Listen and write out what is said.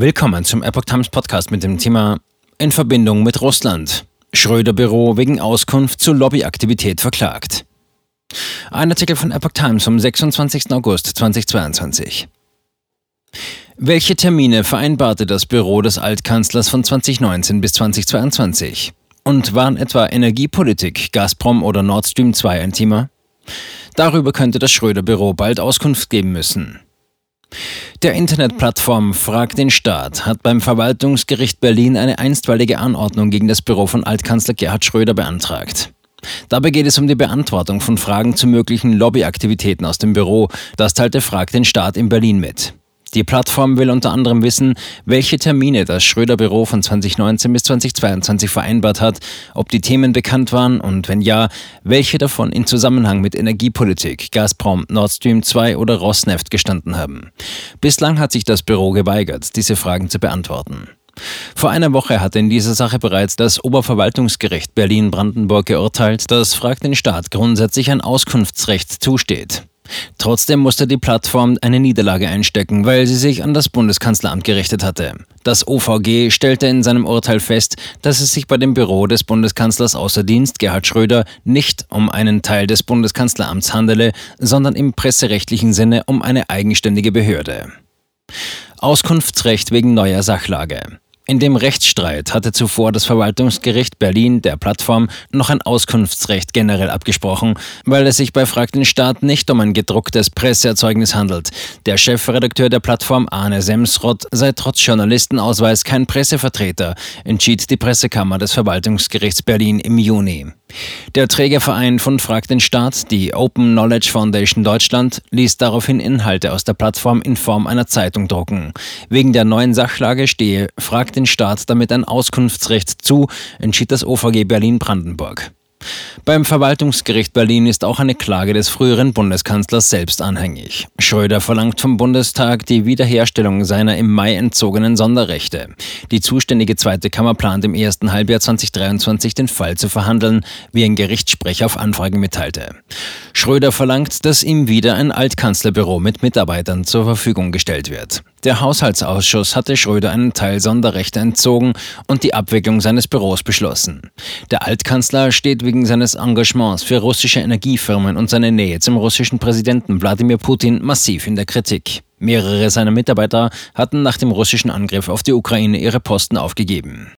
Willkommen zum Epoch Times Podcast mit dem Thema In Verbindung mit Russland. Schröder Büro wegen Auskunft zu Lobbyaktivität verklagt. Ein Artikel von Epoch Times vom 26. August 2022. Welche Termine vereinbarte das Büro des Altkanzlers von 2019 bis 2022? Und waren etwa Energiepolitik, Gazprom oder Nord Stream 2 ein Thema? Darüber könnte das Schröder-Büro bald Auskunft geben müssen. Der Internetplattform Frag den Staat hat beim Verwaltungsgericht Berlin eine einstweilige Anordnung gegen das Büro von Altkanzler Gerhard Schröder beantragt. Dabei geht es um die Beantwortung von Fragen zu möglichen Lobbyaktivitäten aus dem Büro. Das teilte Frag den Staat in Berlin mit. Die Plattform will unter anderem wissen, welche Termine das Schröder-Büro von 2019 bis 2022 vereinbart hat, ob die Themen bekannt waren und wenn ja, welche davon in Zusammenhang mit Energiepolitik, Gazprom, Nord Stream 2 oder Rosneft gestanden haben. Bislang hat sich das Büro geweigert, diese Fragen zu beantworten. Vor einer Woche hatte in dieser Sache bereits das Oberverwaltungsgericht Berlin-Brandenburg geurteilt, dass Frag den Staat grundsätzlich ein Auskunftsrecht zusteht. Trotzdem musste die Plattform eine Niederlage einstecken, weil sie sich an das Bundeskanzleramt gerichtet hatte. Das OVG stellte in seinem Urteil fest, dass es sich bei dem Büro des Bundeskanzlers außer Dienst Gerhard Schröder nicht um einen Teil des Bundeskanzleramts handele, sondern im presserechtlichen Sinne um eine eigenständige Behörde. Auskunftsrecht wegen neuer Sachlage. In dem Rechtsstreit hatte zuvor das Verwaltungsgericht Berlin der Plattform noch ein Auskunftsrecht generell abgesprochen, weil es sich bei Frag den Staat nicht um ein gedrucktes Presseerzeugnis handelt. Der Chefredakteur der Plattform Arne Semsrott sei trotz Journalistenausweis kein Pressevertreter, entschied die Pressekammer des Verwaltungsgerichts Berlin im Juni. Der Trägerverein von Frag den Staat, die Open Knowledge Foundation Deutschland, ließ daraufhin Inhalte aus der Plattform in Form einer Zeitung drucken. Wegen der neuen Sachlage stehe Frag den Staat damit ein Auskunftsrecht zu, entschied das OVG Berlin-Brandenburg. Beim Verwaltungsgericht Berlin ist auch eine Klage des früheren Bundeskanzlers selbst anhängig. Schröder verlangt vom Bundestag die Wiederherstellung seiner im Mai entzogenen Sonderrechte. Die zuständige zweite Kammer plant im ersten Halbjahr 2023 den Fall zu verhandeln, wie ein Gerichtssprecher auf Anfrage mitteilte. Schröder verlangt, dass ihm wieder ein Altkanzlerbüro mit Mitarbeitern zur Verfügung gestellt wird. Der Haushaltsausschuss hatte Schröder einen Teil Sonderrechte entzogen und die Abwicklung seines Büros beschlossen. Der Altkanzler steht wegen seines Engagements für russische Energiefirmen und seine Nähe zum russischen Präsidenten Wladimir Putin massiv in der Kritik. Mehrere seiner Mitarbeiter hatten nach dem russischen Angriff auf die Ukraine ihre Posten aufgegeben.